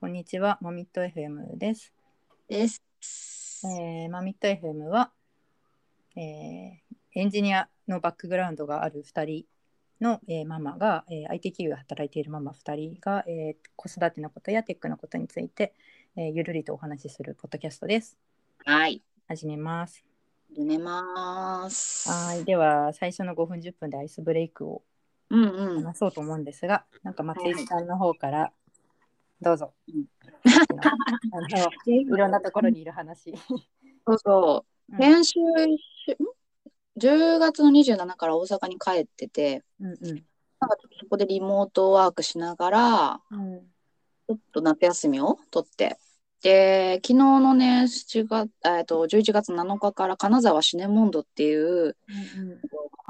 こんにちは、マミット FM です。です。えーマミット FM は、えーエンジニアのバックグラウンドがある2人の、えーママが、えー IT 企業で働いているママ2人が、えー子育てのことやテックのことについて、えーゆるりとお話しするポッドキャストです。はい。始めます。始めます。はい、では最初の5分10分でアイスブレイクをうんうん。話そうと思うんですが、なんか松井さんの方からどうぞ。いろんなところにいる話。そうそう。う。ん。先週、ん？10月の27から大阪に帰ってて、うんうん。なんかそこでリモートワークしながら、うん。ちょっと夏休みを取って、で、昨日のね、7月、えっと、11月7日から金沢シネモンドっていう、うん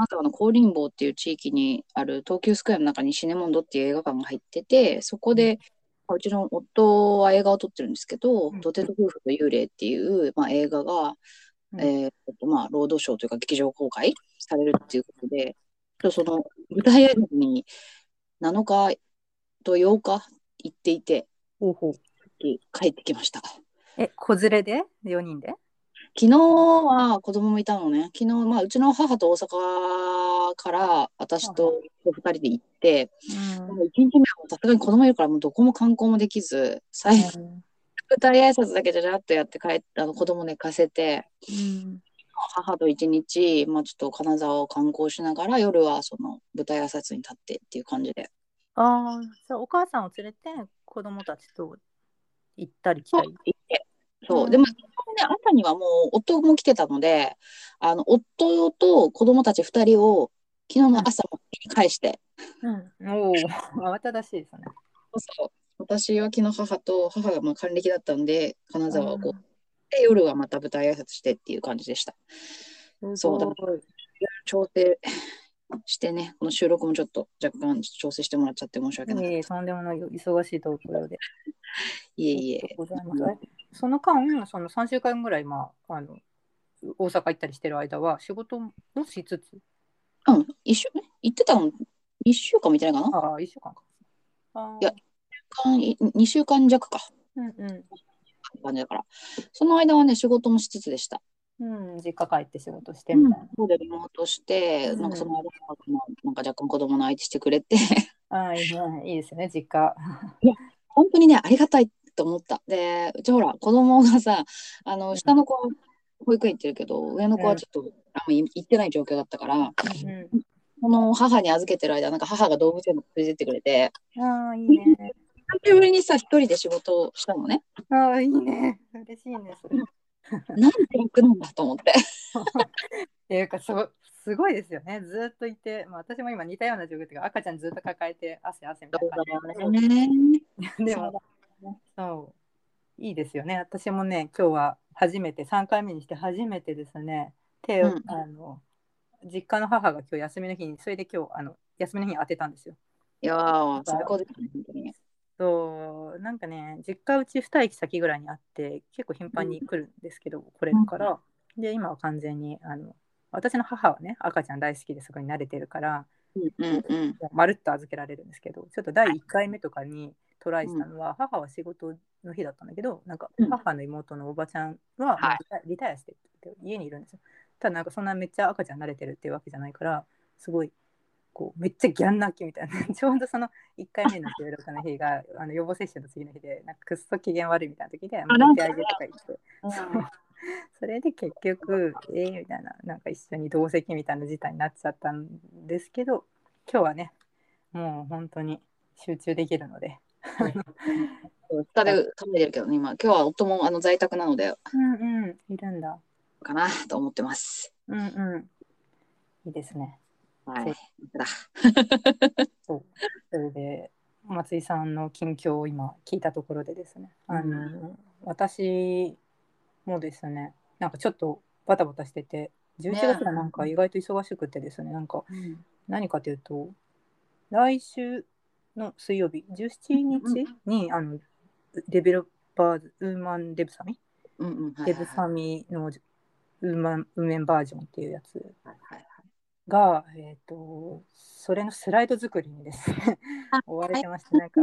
金沢の高林坊っていう地域にある東急スクエアの中にシネモンドっていう映画館が入ってて、そこで、うちの夫は映画を撮ってるんですけど、うん土手と夫婦と幽霊っていう、まあ、映画が、うんえーえっとまあ、労働省というか劇場公開されるっていうことで、その舞台挨拶に7日と8日行っていて、ほうほう帰ってきました。え、子連れで ?4 人で？昨日は子供もいたのね。昨日、まあ、うちの母と大阪から私と2人で行って、うんもう1日目はさすがに子供いるからもうどこも観光もできず、最後、舞台挨拶だけじゃじゃっとやって帰って、あの子供寝かせて、うん母と一日、まあ、ちょっと金沢を観光しながら、夜はその舞台挨拶に立ってっていう感じで。ああ、じゃあお母さんを連れて子供たちと行ったり来そうたり。、行って。そうう。んでも、ね、朝にはもう夫も来てたので、あの、夫と子供たち2人を昨日の朝も返して、うん、おお、慌ただしいですね。そう私は昨日母と母がまあ還暦だったんで金沢をこう、うん。で夜はまた舞台挨拶してっていう感じでした。そうだ調整してねこの収録もちょっと若干調整してもらっちゃって申し訳ない、いえいえ、とんでもない忙しいところで。いえいえ。ございます。えその間、その3週間ぐらい、まあ、あの大阪行ったりしてる間は、仕事もしつつ、うん一週ね。行ってたの1週間見てないかな？ああ、1週間か。あー。いや2週間弱か。うんう感じだから。その間はね仕事もしつつでした。ん。うん、実家帰って仕事してみたいな。そうでリモートして、うん。なんかその間もなんか若干子供の相手してくれて。ああ、いいね。いいですよね、実家。本当にね、ありがたいと思った。で、うちほら、子供がさ、あの、下の子は保育園行ってるけど、上の子はちょっと、あんま行ってない状況だったから、うんこの母に預けてる間、なんか母が動物園に連れてってくれて、ああ、いいね。久しぶりにさ、一人で仕事をしたのね。ああ、いいね。嬉しいね、それ。なんて楽なんだと思って。っ ていうかそうすごいですよね。ずっといて、まあ、私も今似たような状況っていうか赤ちゃんずっと抱えて汗汗みたいな感じね。でもそういいですよね。私もね今日は初めて3回目にして初めてですね手を、うんあの実家の母が今日休みの日にそれで今日あの休みの日に当てたんですよ。いやー、最高ですね、本当に。そうなんかね実家うち2駅先ぐらいにあって結構頻繁に来るんですけど、来れるからで今は完全にあの私の母はね赤ちゃん大好きでそこに慣れてるからうんうんうん。まるっと預けられるんですけどちょっと第1回目とかにトライしたのは、母は仕事の日だったんだけどなんかうん。母の妹のおばちゃんはリタイアしてって家にいるんですよ。ただなんかそんなめっちゃ赤ちゃん慣れてるっていうわけじゃないからすごいこうめっちゃギャン泣きみたいな。ちょうどその1回目の収録の日があの予防接種の次の日でなんかくっそ機嫌悪いみたいな時で「もうなんか。寝てあげ」とか言って。それで結局えー、みたいな。なんか一緒に同席みたいな事態になっちゃったんですけど今日はねもう本当に集中できるので下で食べてるけどね、今。今日は夫もあの在宅なので、うんうん。いるんだ。かなと思ってます。うんうん。いいですね。はい。だ。そう。それで松井さんの近況を今聞いたところでですね。あの、私もですねなんかちょっとバタバタしてて11月がなんか意外と忙しくてですねなんかうん。何かというと来週の水曜日17日に、あのデベロッパーズウーマンデブサミ、うんうん。はいデブサミのウーマンウーメンバージョンっていうやつはいはいが、えー、とそれのスライド作りにですね追われてましてなんか。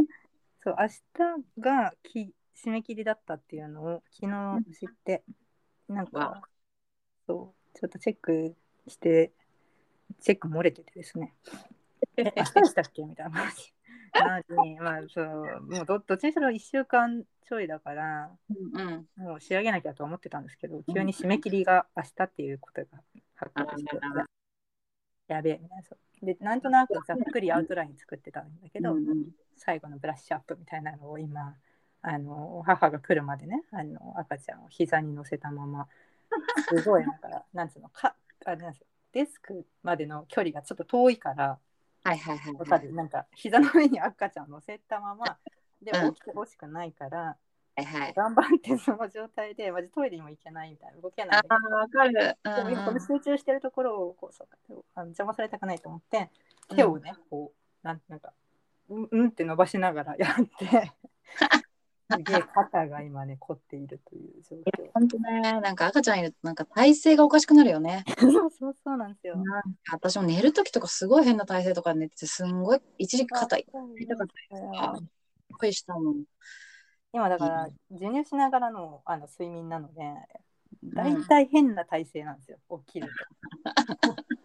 そう明日がき締め切りだったっていうのを昨日知って、なんかわ。そうちょっとチェックしてチェック漏れててですね。え明日でしたっけ？みたいな話なのにまあそうもうどどっちにしろ1週間ちょいだからうんうん。もう仕上げなきゃと思ってたんですけど急に締め切りが明日っていうことが発覚してやべえみたいなそう。でなんとなくざっくりアウトライン作ってたんだけど、うんうん。最後のブラッシュアップみたいなのを今あの母が来るまでねあの赤ちゃんを膝に乗せたまますごいだからなんつうのかあれなんですよデスクまでの距離がちょっと遠いからはいはいはいわはい。かるなんか膝の上に赤ちゃんを乗せたまま でうん起きてほしくないから、はいはい。頑張ってその状態でマジトイレにも行けないみたいな動けないああ、わかる。でも今このうん集中してるところをこうそうあの邪魔されたくないと思って手をね、こうなんなんかうんうんって伸ばしながらやってすげえ肩が今ね凝っているという状況本当ね、なんか赤ちゃんいるとなんか体勢がおかしくなるよね。そうそうそうなんですよ。なんか私も寝るときとかすごい変な体勢とかで寝てて、すんごい一時期肩痛かったりしたもん。今だから授乳しながらのあの睡眠なので大体変な体勢なんですよ、起きると。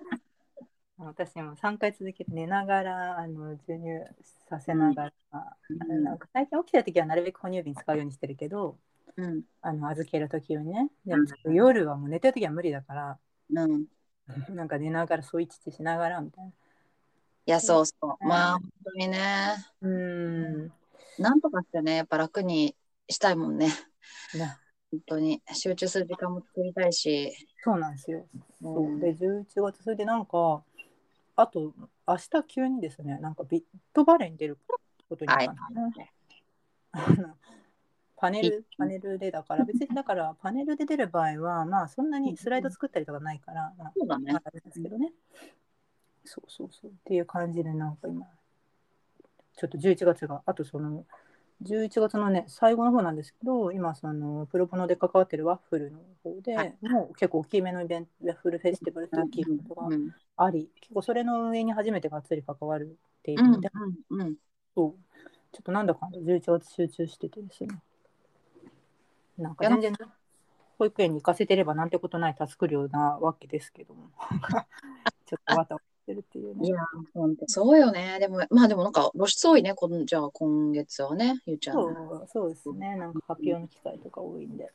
私も3回続けて寝ながらあの授乳させながら、あのなんか最近起きた時はなるべく哺乳瓶使うようにしてるけどうん。あの預ける時にねでも夜はもう寝てる時は無理だからうん。なんか寝ながらそういちちしながらみたいな。いや、そうそう。うんまあ、本当にね。うーんなんとかしてね、やっぱ楽にしたいもんね。ね本当に。集中する時間も作りたいし。そうなんですよ。そううんで11月それでなんかあと明日急にですねなんかビットバレーに出ることになったんですね。パネルパネルでだから別にだからパネルで出る場合はまあそんなにスライド作ったりとかないから、まあそうだね。ですけどね。そうそうそう。っていう感じでなんか今ちょっと11月があとその11月のね最後の方なんですけど今そのプロボノで関わってるワッフルの方で、はい。もう結構大きめのイベントワッフルフェスティバルっていうがうんあり、結構それの運営に初めてがっつり関わるっていううんので、うんうん。そう。ちょっとなんだかんだ11月集中しててですね。なんか全然保育園に行かせてればなんてことないタスク量なわけですけども。ちょっとわたわたしてるっていうね。いや、本当そうよね。でも、まあでもなんか露出多いね。こんじゃあ今月はね、ゆうちゃん。そうそうですね。なんか発表の機会とか多いんで、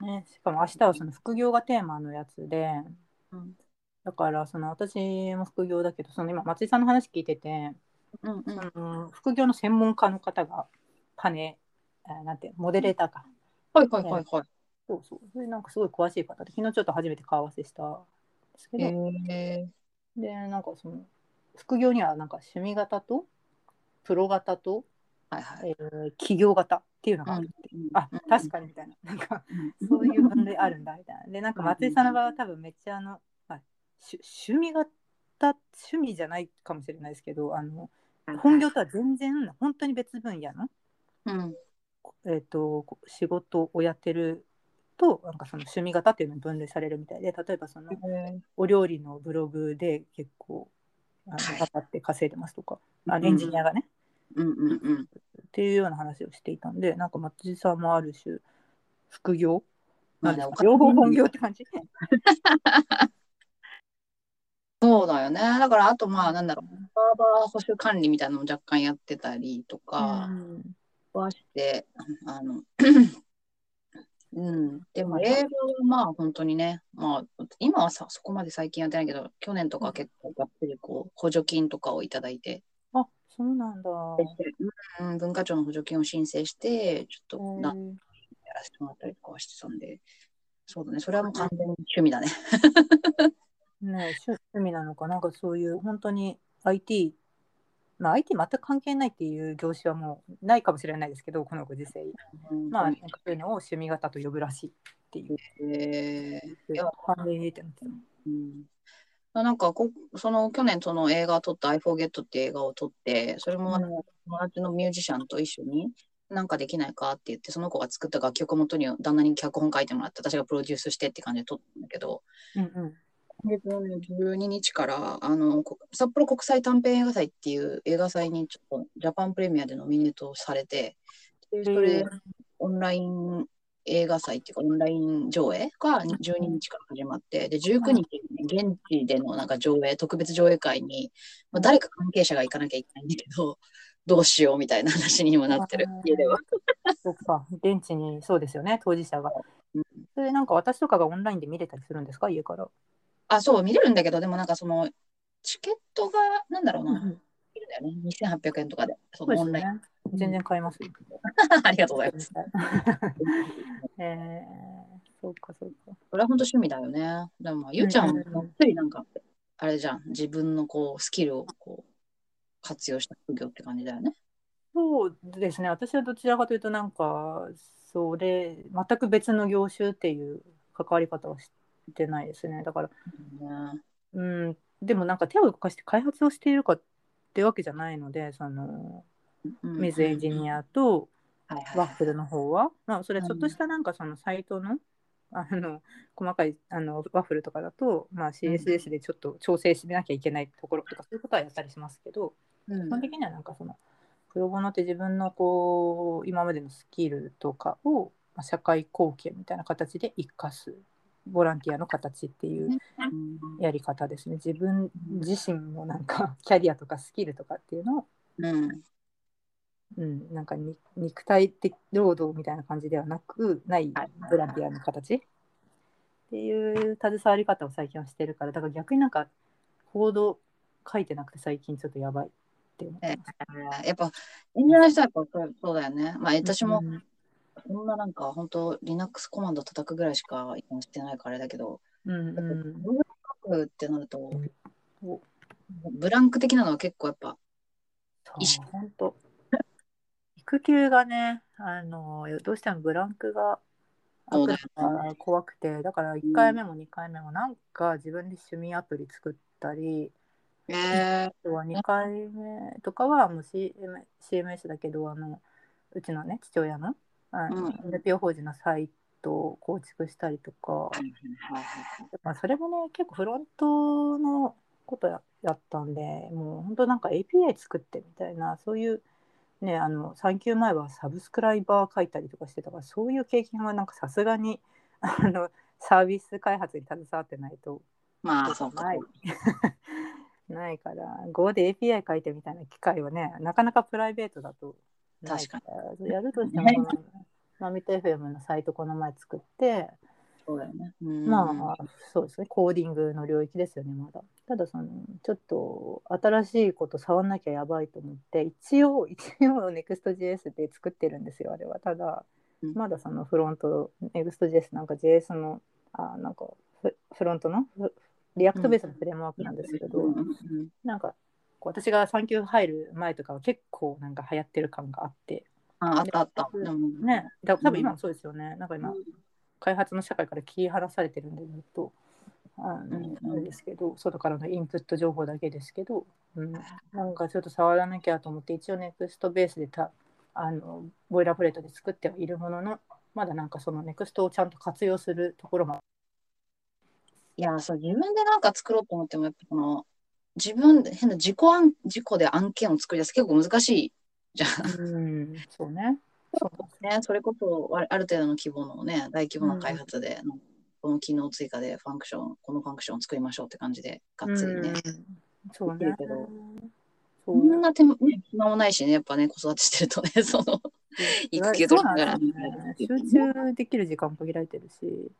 ね、しかも明日はその副業がテーマのやつで。うん。だからその私も副業だけどその今松井さんの話聞いてて、うんうん。副業の専門家の方がパネあなんてモデレーターか、はいはいはいはい。そうそう。それなんかすごい詳しい方で昨日ちょっと初めて顔合わせしたんですけど、えでなんかその副業にはなんか趣味型とプロ型と、ー、はいはい。えー企業型っていうのがあるって、う。んあうん確かにみたいな。なんかうんそういう分類あるんだみたいな。でなんか松井さんの場合は多分めっちゃあの、まあ、し趣味型趣味じゃないかもしれないですけどあの本業とは全然本当に別分野の、うん。えー、とこ仕事をやってるとなんかその趣味型っていうのに分類されるみたいで例えばそのお料理のブログで結構あのって稼いでますとか、あうんエンジニアがね、うんうんうん。っていうような話をしていたんでなんか松井さんもある種副業なんですか？両方本業って感じ？そうだよね。だから、あとまあ、なんだろう、サーバー保守管理みたいなのも若干やってたりとかはして、あの、うん。でも、映画はまあ、本当にね、まあ、今はさ、そこまで最近やってないけど、去年とか結構がっつりこう、補助金とかをいただいて、あそうなんだ。うん、文化庁の補助金を申請して、ちょっとなやらせてもらったりとかはしてたんで、そうだね、それはもう完全に趣味だね。ね趣趣味なのか。なんかそういう本当に IT まあ IT 全く関係ないっていう業種はもうないかもしれないですけどこのご時世。まあなんかそういうのを趣味型と呼ぶらしいっていう。えー。いや関連ってなってた。うん。なんかこその去年その映画を撮った I Forget っていう映画を撮ってそれもあの友達のミュージシャンと一緒になんかできないかって言ってその子が作った楽曲をもとに旦那に脚本書いてもらって私がプロデュースしてって感じで撮ったんだけどうんうん。今月のね、12日から、あの、こ札幌国際短編映画祭っていう映画祭にちょっとジャパンプレミアでノミネートされて、でそへれー、オンライン映画祭っていうか、オンライン上映が12日から始まって、で、19日にね、現地でのなんか上映、特別上映会に、まあ、誰か関係者が行かなきゃいけないんだけど、どうしようみたいな話にもなってる、家では。そっか、現地にそうですよね、当事者がうん。それなんか私とかがオンラインで見れたりするんですか、家から。あ、そう、見れるんだけど、でもなんかその、チケットが、なんだろうな、うんいるんだよね。2800円とかで、そのオンライン。ね。全然買いますよ。ありがとうございます。えー、そうかそうか。これは本当趣味だよね。でも、ゆうちゃんはうんうんうんがっつりなんか、あれじゃん、自分のこう、スキルをこう、活用した副業って感じだよね。そうですね。私はどちらかというとなんかそれ全く別の業種っていう関わり方はしてないですね。だからねうん。でもなんか手を動かして開発をしているかってわけじゃないので、そのうん。水エンジニアとワッフルの方は、まあそれはちょっとしたなんかそのサイトの。あの細かいあのワッフルとかだと、まあ、CSS でちょっと調整しなきゃいけないところとかそういうことはやったりしますけど、うん。基本的にはなんかそのプロボノって自分のこう今までのスキルとかをまあ社会貢献みたいな形で生かすボランティアの形っていううん。やり方ですね。自分自身のなんか キャリアとかスキルとかっていうのを、うん。うん、なんかに肉体的労働みたいな感じではなくないはい。ボランティアの形っていう携わり方を最近はしてるからだから逆になんかコード書いてなくて最近ちょっとやばいって思ってます。やっぱ、エンジニアの人はやっぱそうそうだよね。まあ、私もうんそんななんか、本当 Linux コマンド叩くぐらいしか今してないからあれだけど、うんうん。プログラム書くってなるとお、ブランク的なのは結構やっぱ、意識本当。育休がね、あのどうしてもブランクが怖くて、だから1回目も2回目もなんか自分で趣味アプリ作ったり、えー、あとは2回目とかはもう CM CMS だけどあのうちのね父親のあの、うん。NPO 法人のサイトを構築したりとか、まあ、それもね結構フロントのことややったんでもう本当なんか API 作ってみたいなそういうねあの産休前はサブスクライバー書いたりとかしてたからそういう経験はなんかさすがにあのサービス開発に携わってないとまあ、そうか。ない。ないから Go で API 書いてみたいな機会はねなかなかプライベートだとないからやるとしてもね。このマミト FM のサイトこの前作って。そうだよね。うん。まあそうですね。コーディングの領域ですよねまだ。ただそのちょっと新しいこと触んなきゃやばいと思って一応 一応 Next.js で作ってるんですよあれは。ただうん。まだそのフロント Next.js なんか JS のあなんかフフロントのフリアクトベースのフレームワークなんですけど、うん。うん。なんかこう私が産休入る前とかは結構なんか流行ってる感があって。ああったあった。ね。だ多分今もそうですよね、なんか今うん。開発の社会から切り離されてるんでずっと。あの、うんですけど外からのインプット情報だけですけど、うん、なんかちょっと触らなきゃと思って一応ネクストベースでたあのボイラープレートで作ってはいるもののまだなんかそのネクストをちゃんと活用するところも。いや、そう、自分でなんか作ろうと思っても、やっぱこの、自分で変な自己案、自己で案件を作り出す結構難しいじゃん。うんそうね。そうね、それこそあある程度の規模のね、大規模な開発で、この機能追加でファンクション、このファンクションを作りましょうって感じで、がっつりね。うんそうね。けど。そそんな手も、ね、暇もないしね、やっぱね、子育てしてるとね、その、育休ね。集中できる時間も限られてるし。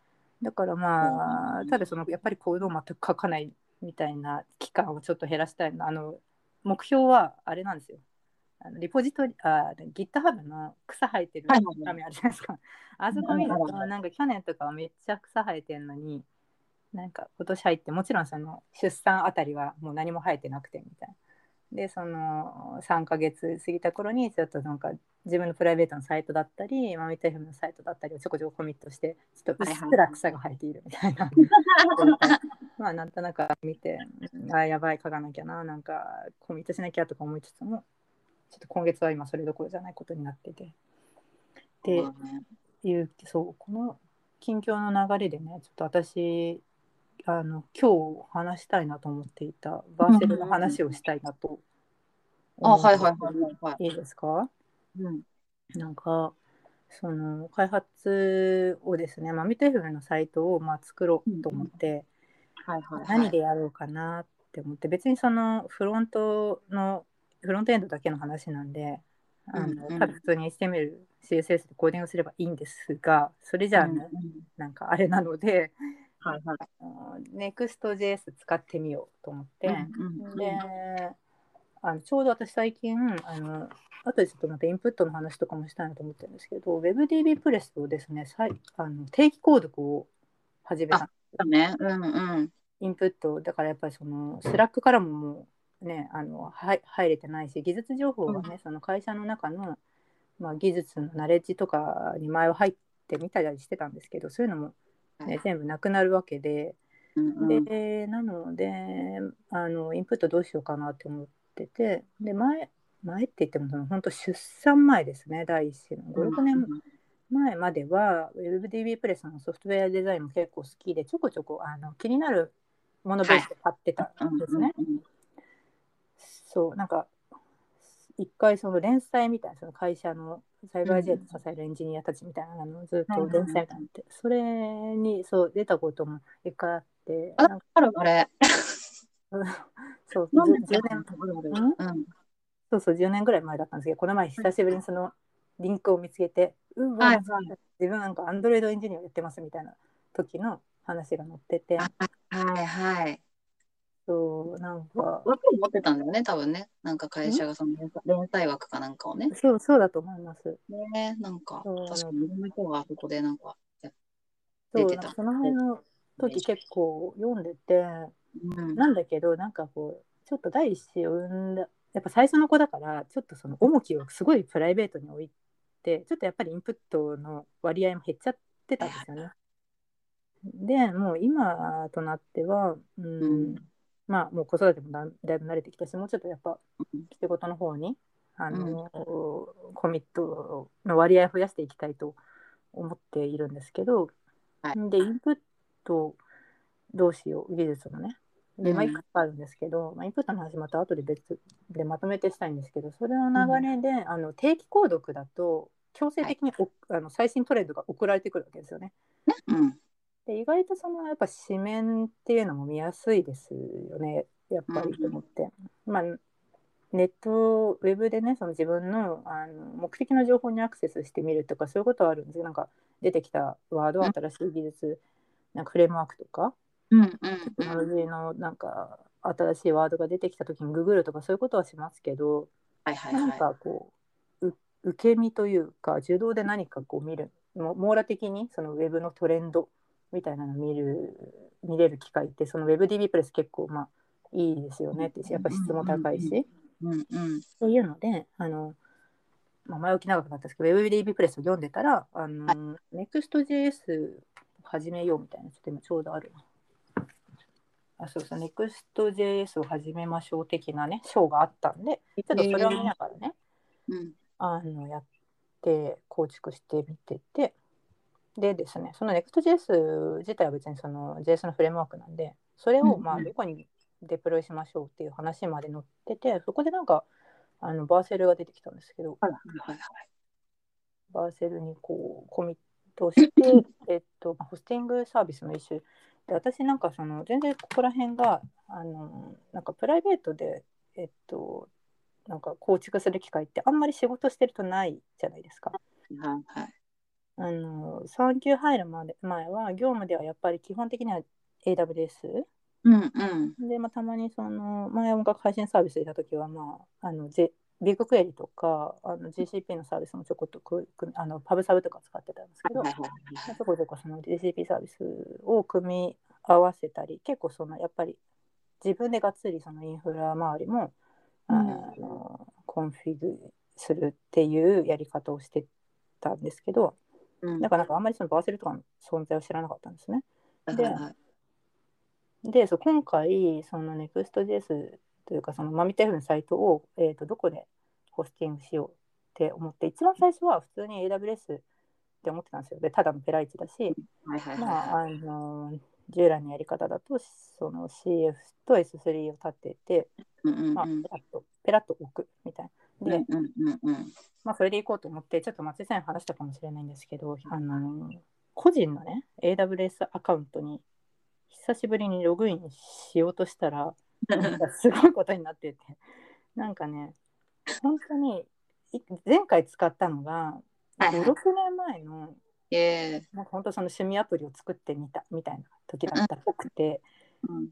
だからまあただそのやっぱりコードを全く書かないみたいな期間をちょっと減らしたいな。あの目標はあれなんですよ。あのリポジトリあ GitHub の草生えてる画面あるじゃないですか。あそこ見るとなんか去年とかはめっちゃ草生えてるのになんか今年入ってもちろんその出産あたりはもう何も生えてなくてみたいなでその3ヶ月過ぎた頃にちょっとなんか自分のプライベートのサイトだったりマミト FM のサイトだったりをちょこちょこコミットしてちょっとうっすら草が生えているみたいな、まあなんとなく見てあやばい書かなきゃななんかコミットしなきゃとか思いつつもちょっと今月は今それどころじゃないことになってて。でまあね。いうそうこの近況の流れでねちょっと私あの今日話したいなと思っていたバーセルの話をしたいなとあ、はいはいはいはいはい。いいですか？うん。なんかその開発をですね、まあ、ミテフルのサイトをまあ作ろうと思って、はいはいはい。何でやろうかなって思って別にそのフロントのフロントエンドだけの話なんであの、うんうんただ普通に HTML、CSS でコーディングすればいいんですがそれじゃあね、うんうんなんかあれなのではいはい。Next.js 使ってみようと思って、うんうんであのちょうど私最近あの後でちょっとまたインプットの話とかもしたいなと思ってるんですけど WebDB プレスをですねさいあの定期購読を始めただね。うんうん。インプットだからやっぱりその Slack からももうねあのはい入れてないし技術情報がね、その会社の中の、まあ、技術のナレッジとかに前は入ってみたりしてたんですけどそういうのも、ね、全部なくなるわけで、うんうん。でなのであのインプットどうしようかなって思ってて。で前前って言ってもその本当出産前ですね第一子の。56年前までは WebDB プレスのソフトウェアデザインも結構好きでちょこちょこあの気になるものベースで買ってたんですね。うんうんそうなんか一回その連載みたいなその会社のサイバージェット支えるエンジニアたちみたいなのをずっと連載みたいなのってそれにそう出たことも一回あってああるあれ。そうなんで10年。そうそう10年ぐらい前だったんですけどこの前久しぶりにそのリンクを見つけて、うわ、はいはい自分なんかアンドロイドエンジニアやってますみたいな時の話が載っててあはいはい。そうなんか枠を持ってたんだよね、多分ね。なんか会社がその連載連載枠かなんかをね。そうそうだと思います。ねなんか、確かにいろんな人があそこでなんか、出てたその辺の時結構読んでてうん。なんだけどなんかこうちょっと第一子を産んだやっぱ最初の子だからちょっとその重きをすごいプライベートに置いてちょっとやっぱりインプットの割合も減っちゃってたんですよね。でもう今となっては、うんうんまあもう子育てもだだいぶ慣れてきたしもうちょっとやっぱ仕事の方にあの、コミットの割合を増やしていきたいと思っているんですけど、はい。でインプットどうしよう技術のね。で、まあ、うんいくつかあるんですけど、まあ、インプットの話また後で別でまとめてしたいんですけどそれの流れで、あの定期購読だと強制的にお、あの最新トレンドが送られてくるわけですよね。うん。で意外とそのやっぱ紙面っていうのも見やすいですよねやっぱりと思って、まあネットウェブでねその自分のあの目的の情報にアクセスしてみるとかそういうことはあるんですよ。なんか出てきたワード新しい技術なんかフレームワークとかうんうんテクノロジーのなんか新しいワードが出てきた時にググるとかそういうことはしますけどはいはい何はい。かこうう受け身というか受動で何かこう見るも網羅的にそのウェブのトレンドみたいなのを見る見れる機会ってその WebDB プレス結構まあいいですよねってやっぱ質も高いし、うんうん。っていうのであの、まあ、前置き長くなったんですけど WebDB プレスを読んでたらあの、Next.js 始めようみたいなちょっと今ちょうどあるな。あそうそう Next.js を始めましょう的なね章があったんでちょっとそれを見ながらね、うんあのやって構築してみててでですねその Next.js 自体は別にその JS のフレームワークなんでそれをまあどこにデプロイしましょうっていう話まで載っててそこでなんかあのバーセルが出てきたんですけどはいはいはい。バーセルにこうコミットして えっとまあホスティングサービスの一種で私なんかその全然ここら辺があのなんかプライベートでえっとなんか構築する機会ってあんまり仕事してるとないじゃないですか。はいはい。あの産休入るまで前は業務ではやっぱり基本的には AWS うんうん。で、まあ、たまにその前音楽配信サービスでいた時は、まあ、あの J BigQuery とかあの GCP のサービスもちょこっとくくあの Pub/Sub とか使ってたんですけど、はいはいまあちょこちょこその GCP サービスを組み合わせたり結構そのやっぱり自分でがっつりそのインフラ周りも、あの config するっていうやり方をしてたんですけどうん。だからなんかあんまりその Vercel とかの存在を知らなかったんですね。ではいはい。でそう今回その Next.js というかそのマミテフのサイトを、えー、とどこでホスティングしようって思って一番最初は普通に AWS って思ってたんですよ。でただのペライチだし、はいはいまはああの従来のやり方だとその CF と S3 を立てて、うんうんまあ、うんペラッとペラッと置くみたいな。で、うんうんうんまあ、それでいこうと思ってちょっと松井さんに話したかもしれないんですけどあの個人のね AWS アカウントに久しぶりにログインしようとしたら なんかすごいことになってて。なんかね本当にい前回使ったのがはいはい。56年前のええ。なんか本当その趣味アプリを作ってみたみたいな時だったっぽくてうん。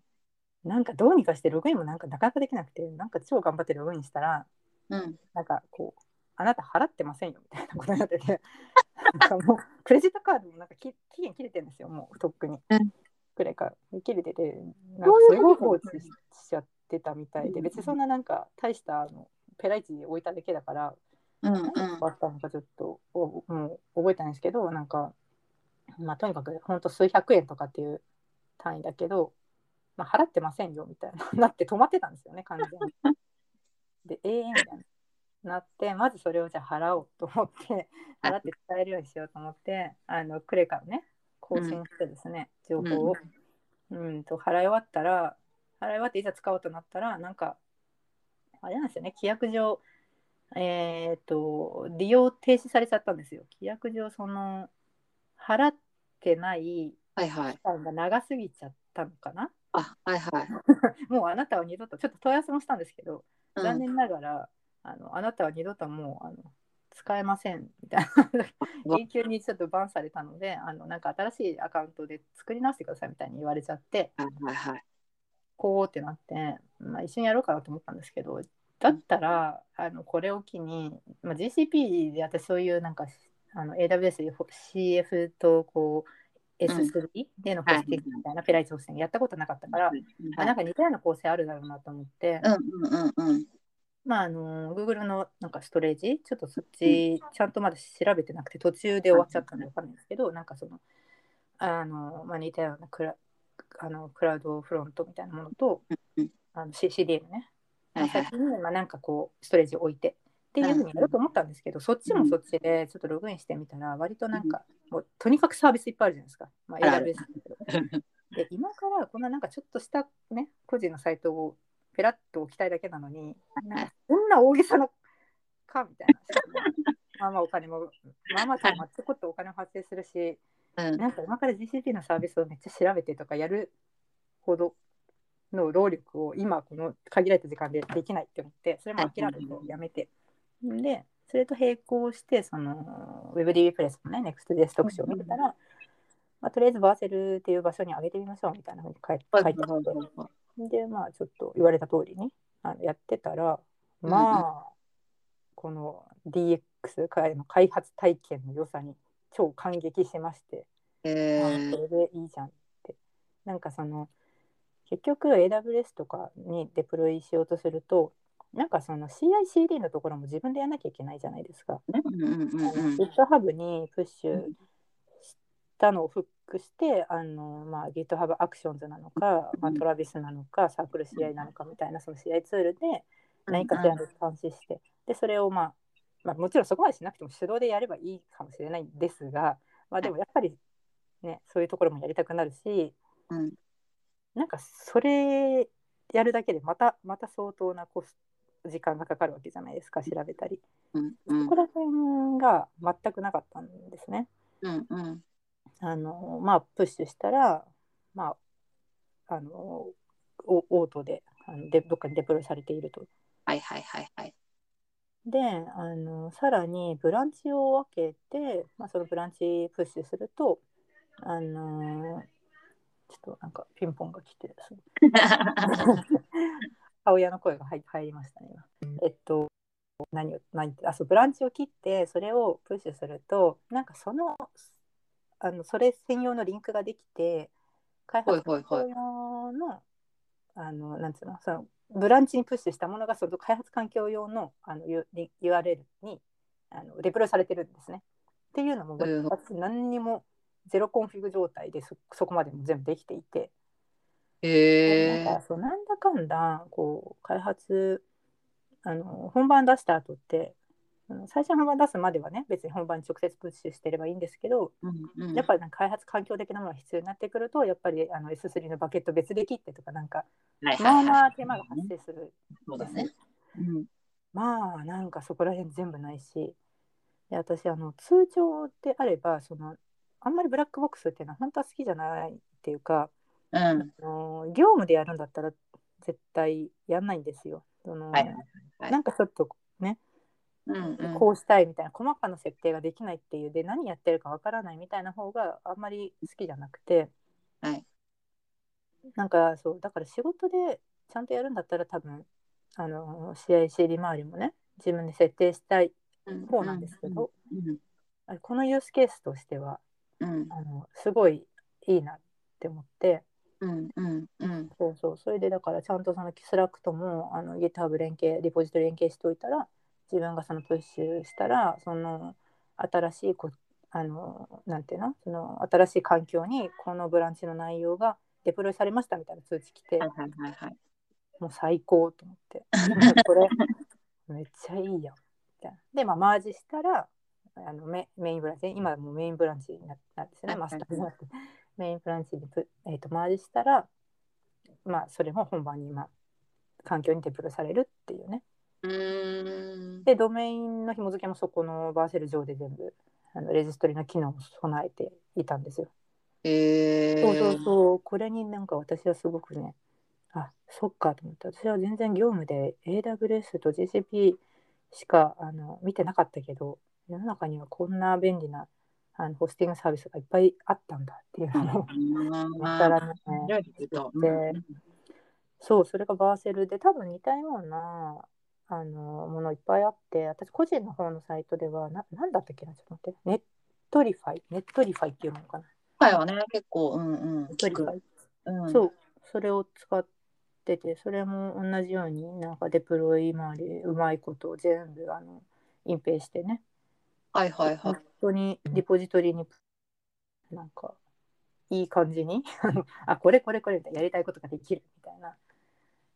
なんかどうにかしてログインもなんかなかなかできなくてなんか超頑張ってログインしたらうん。なんかこうあなた払ってませんよみたいなことになってて なんかもうクレジットカードもなんかき期限切れてるんですよもうとっくに、うん。くらいか切れててなんかすごい放置ししちゃってたみたいで別にそんななんか大したあのペライチに置いただけだからうんうん。何があったのかちょっとう覚えてないんですけどなんかまあとにかくほんと数百円とかっていう単位だけど、まあ、払ってませんよみたいな なって止まってたんですよね完全に。でええみたいななってまずそれをじゃあ払おうと思って払って使えるようにしようと思ってあのクレカをね更新してですね、情報を、うん、と払い終わったら払い終わっていざ使おうとなったらなんかあれなんですよね規約上えっ、と利用停止されちゃったんですよ。規約上その払ってないはいはい。期間が長すぎちゃったのかな？あはいはい。もうあなたは二度とちょっと問い合わせもしたんですけどうん。残念ながら、あのあなたは二度ともうあの使えませんみたいな。永久にちょっとバンされたのであのなんか新しいアカウントで作り直してくださいみたいに言われちゃってはいはいはい。こうってなって、まあ、一緒にやろうかなと思ったんですけどだったらあのこれを機に、まあ、GCP で私そういうなんかあの AWS で CF とこう S3 でのホスティングみたいなペライチホスティングやったことなかったから、あなんか似たような構成あるだろうなと思って、まああの Google のなんかストレージちょっとそっちちゃんとまだ調べてなくて途中で終わっちゃったんでわかんないんですけどなんかそのあの、まあ、似たようなクラあのクラウドフロントみたいなものとうんあの CDM ね、先に、まあ、なんかこうストレージを置いてっていうふうにやろうと思ったんですけど、そっちもそっちでちょっとログインしてみたら割となんか、もうとにかくサービスいっぱいあるじゃないですか、まあ、AWS だけど。で今からこんななんかちょっとしたね個人のサイトをペラッと置きたいだけなのになんかこんな大げさなかみたいな まあまあお金もまあまあちょっとお金も発生するしうん。なんか今から GCP のサービスをめっちゃ調べてとかやるほどの労力を今この限られた時間でできないって思ってそれも諦めてやめて。でそれと並行してその WebDB プレスのね NEXTJS 特集を見てたら、まあ、とりあえずバーセルっていう場所に上げてみましょうみたいなふうに書いて書いてあって。でまあちょっと言われた通りにあのやってたらまあ、この DX 開の開発体験の良さに超感激しまして、えあこれでいいじゃんって。なんかその結局 AWS とかにデプロイしようとするとなんかその CICD のところも自分でやらなきゃいけないじゃないですか。GitHub にプッシュしたのをフックしてあの、まあ、GitHub Actions なのか、まあ、Travis なのかサークル CI なのかみたいなその CI ツールで何かしらで監視してでそれを、まあ、まあもちろんそこまでしなくても手動でやればいいかもしれないんですが、まあ、でもやっぱりねそういうところもやりたくなるしうんなんかそれやるだけでまたまた相当なコス時間がかかるわけじゃないですか調べたり。うんうんここら辺が全くなかったんですね。うんうんあのまあプッシュしたらまああのオオートであのでどっかにデプロイされていると。はいはいはいはいであのさらにブランチを分けて、まあ、そのブランチプッシュするとあのちょっとなんかピンポンが来て 母親の声が入入りましたね今。えっと何を何あそうブランチを切ってそれをプッシュするとなんかそのあのそれ専用のリンクができて開発用のあのなんつうのそのブランチにプッシュしたものがその開発環境用のあの URL にあのデプロイされてるんですね。っていうのも何にも zero config 状態でそそこまでも全部できていて。へえなんかそうなんだかんだこう開発あの本番出した後ってあの最初本番出すまではね別に本番に直接プッシュしてればいいんですけど、うんうん。やっぱり開発環境的なものが必要になってくるとやっぱりあの S3 のバケット別で切ってとかなんかまあはいはいはい。まあ手間が発生するそうだね。うん。まあなんかそこら辺全部ないしで私あの通常であればそのあんまりブラックボックスっていうのは本当は好きじゃないっていうかうん。あの業務でやるんだったら絶対やんないんですよ。そのはいはいはいなんかちょっとね、うんうん。こうしたいみたいな細かな設定ができないっていうで何やってるかわからないみたいな方があんまり好きじゃなくてはい。なんかそうだから仕事でちゃんとやるんだったら多分あの CICD 周りもね自分で設定したい方なんですけど、うんあこのユースケースとしてはうん。あのすごいいいなって思って。うんうんうん。そうそう。それでだからちゃんとその Slack ともあの GitHub 連携リポジトリ連携しておいたら自分がそのプッシュしたらその新しいこあのなんていうの？その新しい環境にこのブランチの内容がデプロイされましたみたいな通知来て、はいはいはいはい。もう最高と思って。これめっちゃいいやん。みたいな。でまあマージしたらあのメメインブランチ今はもうメインブランチになったんですよね、はい。マスターになって。メインブランチにプ、えー、とマージしたらまあそれも本番に、まあ、環境にデプロイされるっていうね。うーん。でドメインの紐付けもそこのバーセル上で全部あのレジストリの機能を備えていたんですよ。えー。そうそうそう、これになんか私はすごくね、あ、そっかと思って、私は全然業務で AWS と GCP しかあの見てなかったけど、世の中にはこんな便利なあのホスティングサービスがいっぱいあったんだっていうのを、またらね、でそう、それが Vercel で、多分似たようなあのものいっぱいあって、私個人の方のサイトでは、ななんだったっけな、ちょっと待って、 Netlify、Netlify っていうのかな？はいはね、結構、うんうん。 Netlify。うん、そう、それを使ってて、それも同じようになんかデプロイ周りうまいことを全部あの隠蔽してね、はいはいはい。本。当にリポジトリになんかいい感じに あこれこれこれみたいなやりたいことができるみたいな。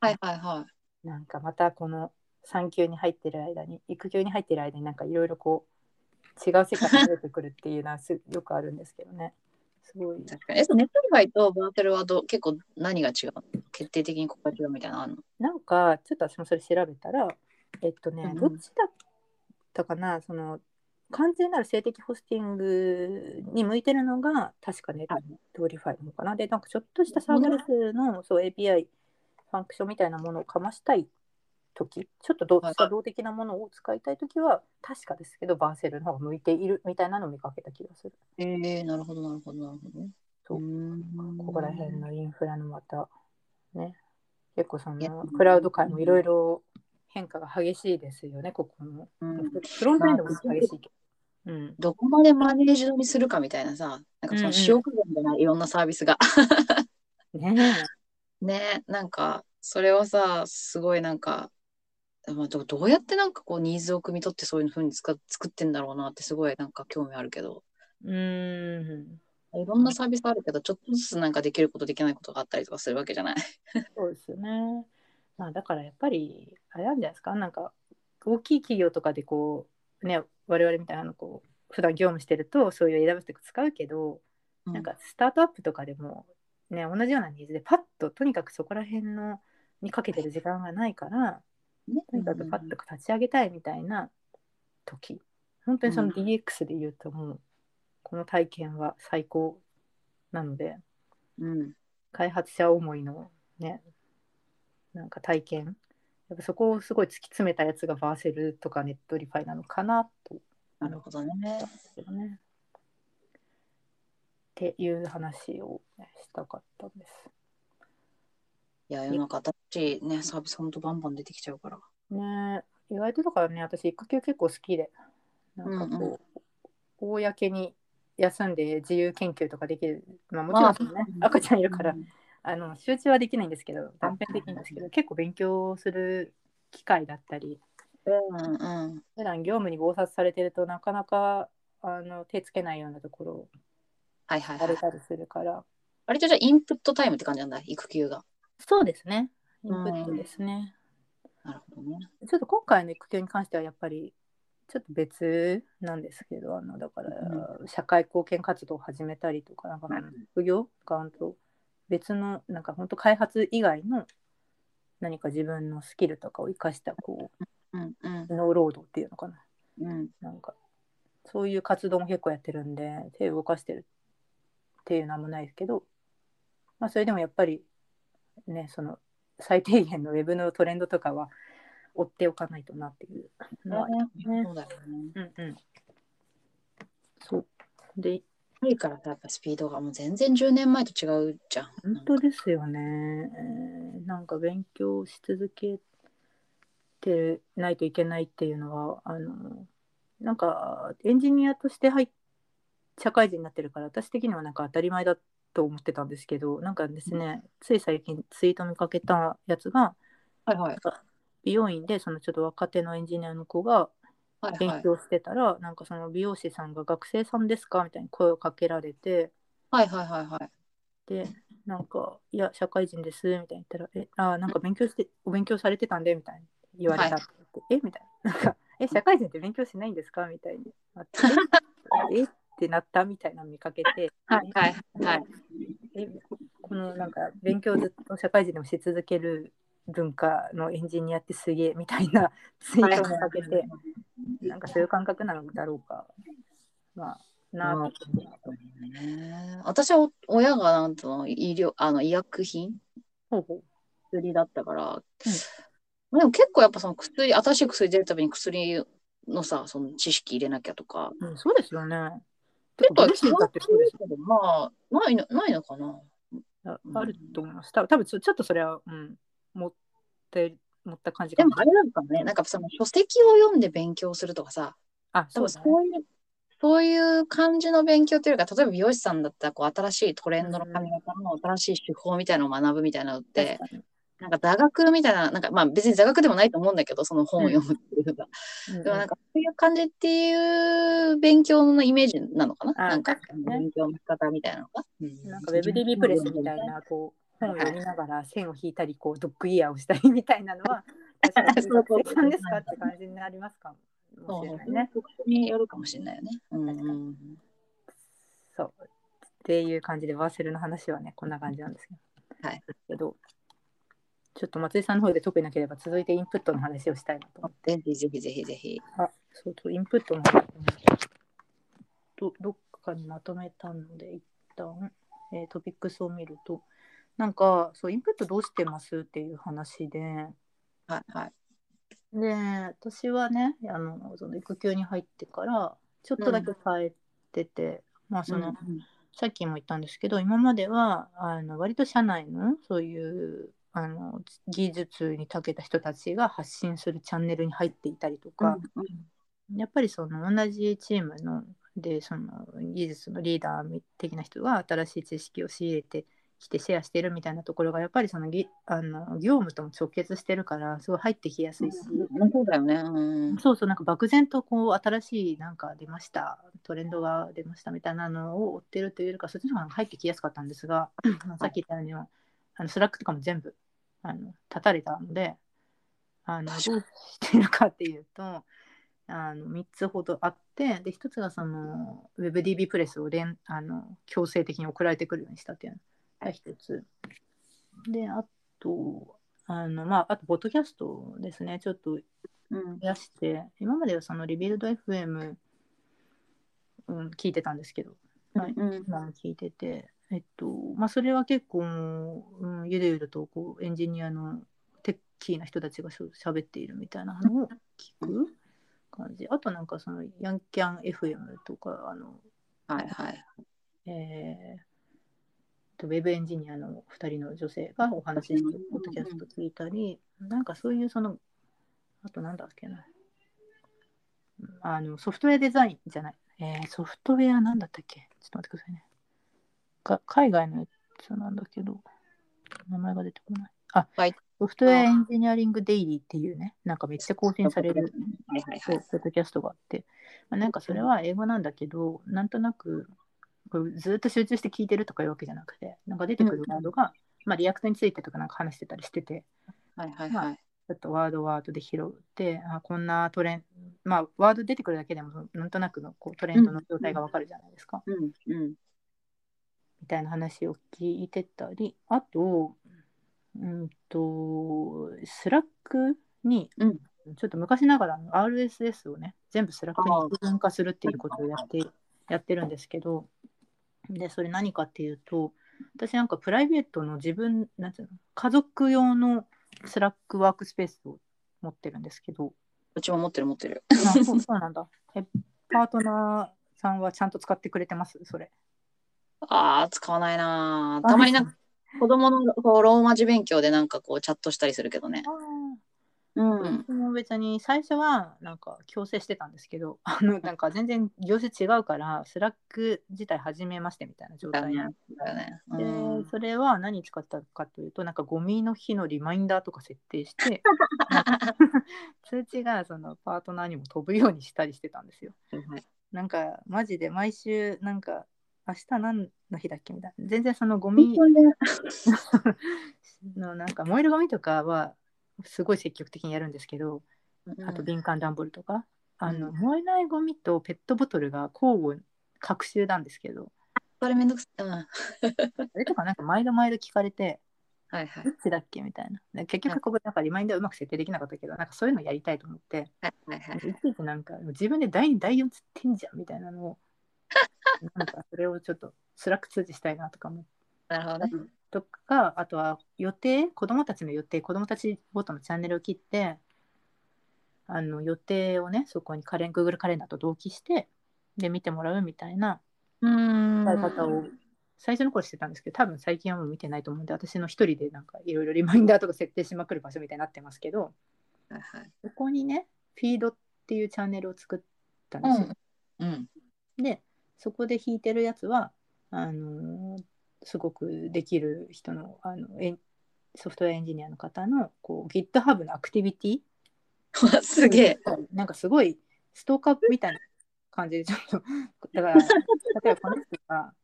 はいはいはい。なんかまたこの産休に入ってる間に育休に入ってる間になんかいろいろこう違う世界が出てくるっていうのはすよくあるんですけどね。すごい。確かに。え、 Netlify と Vercel はど結構何が違うの？決定的にここが違うみたいなのあるの？なんかちょっと私もそれ調べたらえっとね、うん。どっちだったかな？その完全なる静的ホスティングに向いてるのが確か Netlify なのかな。でなんかちょっとしたサーバレスのそう API ファンクションみたいなものをかましたい時ちょっとどはい。動的なものを使いたい時は確かですけど Vercel の方が向いているみたいなのを見かけた気がする。えー、なるほどなるほどなるほど。そう。ここら辺のインフラのまたね。結構そのクラウド界もいろいろ変化が激しいですよねここのうん。フロントエンドも激しいけど、うん、どこまでマネージドにするかみたいなさ、なんかその使用区分じゃない、いろんなサービスが。ねね、なんか、それはさ、すごいなんか、まあ、どどうやってなんかこうニーズを汲み取ってそういうふうに使作ってんだろうなってすごいなんか興味あるけど、えうん。いろんなサービスあるけど、ちょっとずつなんかできることできないことがあったりとかするわけじゃない？そうですよねまあだからやっぱりあれなんじゃないですか？なんか大きい企業とかでこうね我々みたいなのこう普段業務してるとそういう AWS とか使うけど、なんかスタートアップとかでもね同じようなニーズでパッととにかくそこら辺のにかけてる時間がないからね。とにかくパッと立ち上げたいみたいな時。本当にその DX で言うともうこの体験は最高なのでうん、開発者思いのねなんか体験やっぱそこをすごい突き詰めたやつが Vercel とか Netlify なのかなとなるほどね。ね。っていう話を、ね、したかったんです。いや、世の中新しいね、サービスほんとバンバン出てきちゃうから。ね意外とだからね私育休結構好きでなんかこう、うんうん公に休んで自由研究とかできるまあもちろんね、赤ちゃんいるから、あの集中はできないんですけど断片できるんですけど結構勉強する機会だったりうんうん。普段業務に忙殺されてるとなかなかあの手つけないようなところをはいはいたりするから、割とじゃあインプットタイムって感じなんだ、育休が。そうですね。インプットですね、なるほどね。ちょっと今回の育休に関してはやっぱりちょっと別なんですけどあのだから社会貢献活動を始めたりとかなんか副業？が本当別のなんか本当開発以外の何か自分のスキルとかを生かしたこう、うんうん。ノーロードっていうのかな。うん。なんかそういう活動も結構やってるんで手を動かしてるっていうのはあんまないですけど、まあ、それでもやっぱりねその最低限のウェブのトレンドとかは追っておかないとなっていうのは、ね、そうだよね。うんうん。そう。でいいからさ、やっぱスピードがもう全然10年前と違うじゃん。本当ですよね、えーなんか勉強し続けてないといけないっていうのはあのなんかエンジニアとして入っ社会人になってるから私的にはなんか当たり前だと思ってたんですけどなんかですね、つい最近ツイート見かけたやつがはいはい。美容院でそのちょっと若手のエンジニアの子が勉はいはい。強してたら、なんかその美容師さんが「学生さんですか?」みたいに声をかけられてはいはいはいはい。でなんか「いや社会人です」みたいに言ったら「えあなんか勉強してお勉強されてたんで」みたいに言われたって言って「えみたいななんか「え社会人って勉強しないんですか?」みたいになって「ええってなったみたいなの見かけてはいはいはい。えこのなんか勉強ずっと社会人でもし続ける文化のエンジニアってすげえみたいなツイートを見かけてなんかそういう感覚なのだろうか。まあなあ。と思ってね。私はお親がなんと医療あの医薬品薬だったから、でも結構やっぱその薬新しい薬出るたびに薬のさその知識入れなきゃとか。うん、そうですよね。結構ドレッシングだってそうですよけどまあないのないのかな。ああると思います。多分多分ちょちょっとそれは、うん、持って持った感じかもでもあれなんかねなんかその書籍を読んで勉強するとかさあ、多そうだね。分そういうそういう感じの勉強というか例えば美容師さんだったらこう新しいトレンドの髪型の新しい手法みたいなのを学ぶみたいなのって、確かに。なんか座学みたいな、なんかまあ別に座学でもないと思うんだけど、その本を読むっていうか。うん。うんでもなんかそういう感じっていう勉強のイメージなのかな？あなんか勉強の仕方みたいなのが。な？ん。か WebDB プレスみたいな、こう、本を読みながら線を引いたり、こう、ドッグイヤーをしたりみたいなのは、確かにそうそう学生さんですかって感じになりますかもそうそうしれないね。特殊によるかもしれないよね。うそう。っていう感じで、バーセルの話はね、こんな感じなんですけど。はい。けど、ちょっと松井さんの方で特になければ、続いてインプットの話をしたいなと思って。ぜひぜひぜひぜひ。あ、そうそう、インプットの方どどっかにまとめたので、一旦、えートピックスを見ると、なんか、そう、インプットどうしてます？っていう話で、はいはい。で、私はね、あの、その育休に入ってから、ちょっとだけ変えてて、まあ、その、うんさっきも言ったんですけど今まではあの割と社内のそういうあの技術に長けた人たちが発信するチャンネルに入っていたりとか、やっぱりその同じチームのでその技術のリーダー的な人が新しい知識を仕入れてきてシェアしてるみたいなところがやっぱりそのぎあの業務とも直結してるからすごい入ってきやすいし、うんそうだよね。うんそうそうなんか漠然とこう新しいなんか出ましたトレンドが出ましたみたいなのを追ってるというよりかそっちの方が入ってきやすかったんですが、まあさっき言ったようにあの Slack とかも全部あの断たれたのであのどうしてるかっていうとあの3つほどあってで1つがその WebDB プレスを連あの強制的に送られてくるようにしたっていうのが1つ。であとあのまああとポッドキャストですね。ちょっとうん。増やして今まではそのリビルド FM、うん、聞いてたんですけど、はいうん。今も聞いてて、えっとまあ、それは結構、うん、ゆるゆるとこうエンジニアのテッキーな人たちがしゃ喋っているみたいなのを聞く感じ。あとなんかそのヤンキャン FM とかあの、はいはい。えーとウェブエンジニアの2人の女性がお話ししてるポッドキャスト聞いたり、なんかそういうそのあとなんだっけな。あの Software Design じゃない、えーソフトウェアなんだったっけ？ちょっと待ってくださいね。か海外のやつなんだけど名前が出てこない。あ、はい。 Software Engineering Daily っていうねなんかめっちゃ更新されるポッドキャストがあって、まあ、なんかそれは英語なんだけど、なんとなくこうずっと集中して聞いてるとかいうわけじゃなくて、なんか出てくるワードが、まあ、 React についてとかなんか話してたりしてて、はいはいはい。ちょっとワードワードで拾ってあこんなトレンまあワード出てくるだけでもなんとなくのこうトレンドの状態がわかるじゃないですか、うんうん。みたいな話を聞いてたりあとうんと Slack にうん。ちょっと昔ながらの RSS をね全部 Slack に一元化するっていうことをやってやってるんですけどでそれ何かっていうと私なんかプライベートの自分なんていうの家族用の Slack ワークスペースを持ってるんですけどうちも持ってる持ってる。あそうそうなんだえパートナーさんはちゃんと使ってくれてます？それああ、使わないなー。たまになんか子供のこうローマ字勉強でなんかこうチャットしたりするけどね。あうん。私も別に最初はなんか強制してたんですけど あのなんか全然業種違うから Slack 自体初めましてみたいな状だ態よね。だよね。うでん。それは何使ったかというとなんかゴミの日のリマインダーとか設定して 通知がそのパートナーにも飛ぶようにしたりしてたんですよ。はいなんかマジで毎週なんか明日何の日だっけみたいな全然そのゴミのなんか燃えるゴミとかはすごい積極的にやるんですけどあと敏感段ボールとか、あのうん燃えないゴミとペットボトルが交互隔週なんですけどそれめんどくさい。うん。は あれとかなんか毎度毎度聞かれていはい。どっちだっけみたいなで結局ここなんかリマインダーうまく設定できなかったけどなんかそういうのやりたいと思ってはいはいはいいちいちなんか自分で第2第4つってんじゃんみたいなのを なんかそれをちょっと Slack 通知したいなとか思って。なるほどね。とかあとは予定子供たちの予定子供たちごとのチャンネルを切ってあの予定をねそこにカレン Google カレンダーと同期してで見てもらうみたいなうん。使い方を最初の頃してたんですけど多分最近はもう見てないと思うんで私の一人でなんかいろいろリマインダーとか設定しまくる場所みたいになってますけどはいはい。そこにねフィードっていうチャンネルを作ったんですよ。うん。でそこで弾いてるやつはあのーすごくできる人のあのエンソフトウェアエンジニアの方のこう GitHub のアクティビティ すげえ。なんかすごいストーカーみたいな感じでちょっとだから 例えばこの人が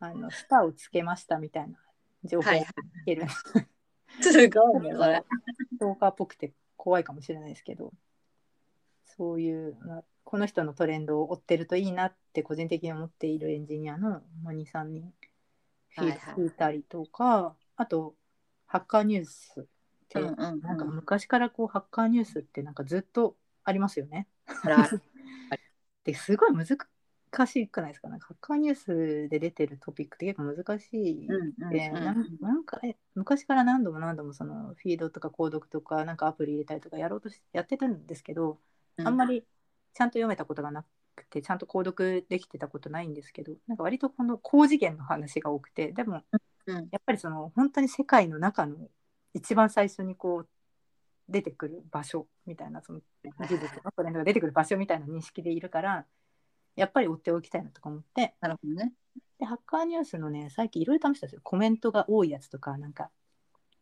あのスターをつけましたみたいな情報を聞はいはいける、すごいね、それ。ストーカーっぽくて怖いかもしれないですけどそういう、まあ、この人のトレンドを追ってるといいなって個人的に思っているエンジニアのまあ23人聞いたりとか、あとハッカーニュースって、うんうんうん。なんか昔からこうハッカーニュースってなんかずっとありますよね。ですごい難しくないですか？なんかハッカーニュースで出てるトピックって結構難しいうんうんで、なんかえ昔から何度も何度もそのフィードとか購読とかなんかアプリ入れたりとかやろうとしやってたんですけど、うん。あんまりちゃんと読めたことがなくてちゃんと購読できてたことないんですけどなんか割とこの高次元の話が多くてでもうん。やっぱりその本当に世界の中の一番最初にこう出てくる場所みたいなその技術とかトレンドが出てくる場所みたいな認識でいるからやっぱり追っておきたいなとか思ってなるほどね。でハッカーニュースのね最近いろいろ試したんですよ。コメントが多いやつとかなんか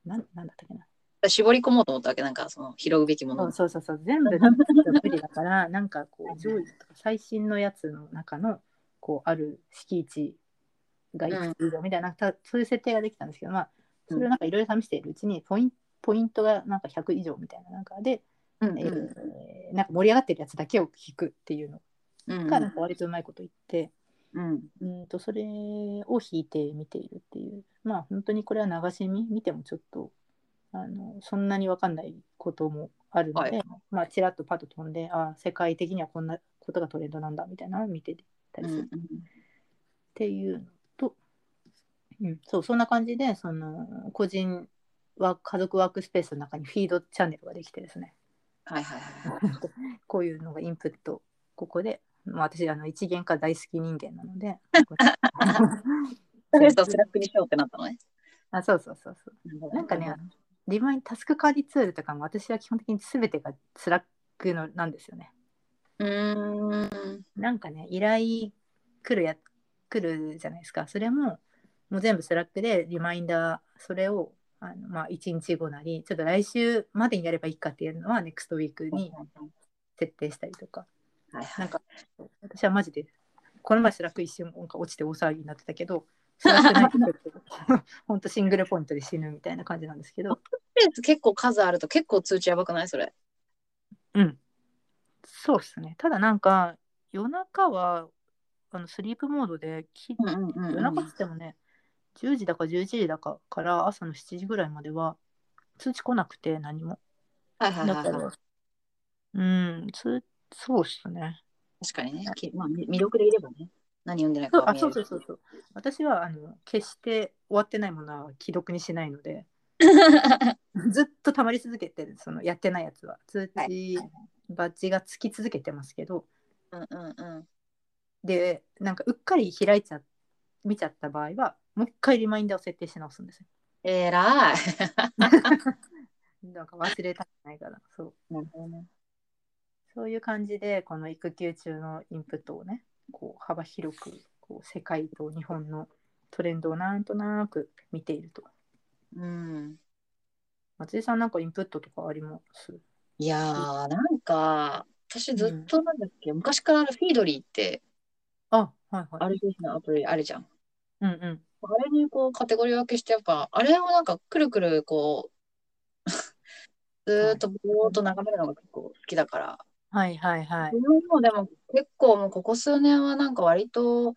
なんなんだったっけな絞り込もうと思ったわけ、なんかその拾うべきものそう。そうそう全部無理だから なんかこう上位とか最新のやつの中のこうある敷地がいくつ以上みたいな、たそういう設定ができたんですけどまあそれをなんかいろいろ試しているうちにポインポイントがなんか100以上みたいななんかで、うんえーなんか盛り上がってるやつだけを引くっていうのうん。がなんか割とうまいこと言って、うん。うんとそれを引いて見ているっていう。まあ本当にこれは流し見？見てもちょっとあのそんなに分かんないこともあるので、はい。まあちらっとパッと飛んであ世界的にはこんなことがトレンドなんだみたいなのを見てたりする。っうん。ていうのと、うん、そうそんな感じでその個人は家族ワークスペースの中にフィードチャンネルができてですね。はいはいはい。こういうのがインプットここで、まあ、私あの一元化大好き人間なのでとりあえず Slack にしようってなったのね。あそうそうそうそう。なんかね、あのリマインタスク管理ツールとかも私は基本的に全てがスラックのなんですよね。うーん。なんかね、依頼来るや来るじゃないですか。それももう全部 Slack でリマインダー、それをあの、まあ、1日後なり、ちょっと来週までにやればいいかっていうのは NEXT ウィークに設定したりとか。はいはい。なんか私はマジで、この前 Slack 一瞬なんか落ちて大騒ぎになってたけど、本当 シングルポイントで死ぬみたいな感じなんですけど、結構数あると結構通知やばくないそれ？うん。そうっすね。ただなんか、夜中は、あのスリープモードで夜中っつってもね、10時だか11時だかから朝の7時ぐらいまでは通知来なくて何も。はいはいだからはいはい。、うん、つそうっすね。確かにね。きまあ、み魅力でいればね。何読んでないかは見えるそうそうそうそう。私はあの決して終わってないものは既読にしないので、ずっと溜まり続けてる、そのやってないやつは。通知、はいバッジがつき続けてますけど、うんうんうん。で、なんかうっかり開いちゃ見ちゃった場合は、もう一回リマインダーを設定し直すんですよ。えらい。なんか忘れたくないから、そう。なるほどね。そういう感じで、この育休中のインプットをね、こう幅広くこう世界と日本のトレンドをなんとなく見ていると。うん。松井さんなんかインプットとかあります？いやー、なんか、私ずっとなんだっけ、昔からあるフィードリーって、あ、はいはい。あれですね、アプリあるじゃん。うんうん。あれにこうカテゴリー分けして、やっぱ、あれをなんかくるくるこう、ずーっとぼーっと眺めるのが結構好きだから、はいはいはい。自分もでも結構もうここ数年はなんか割と、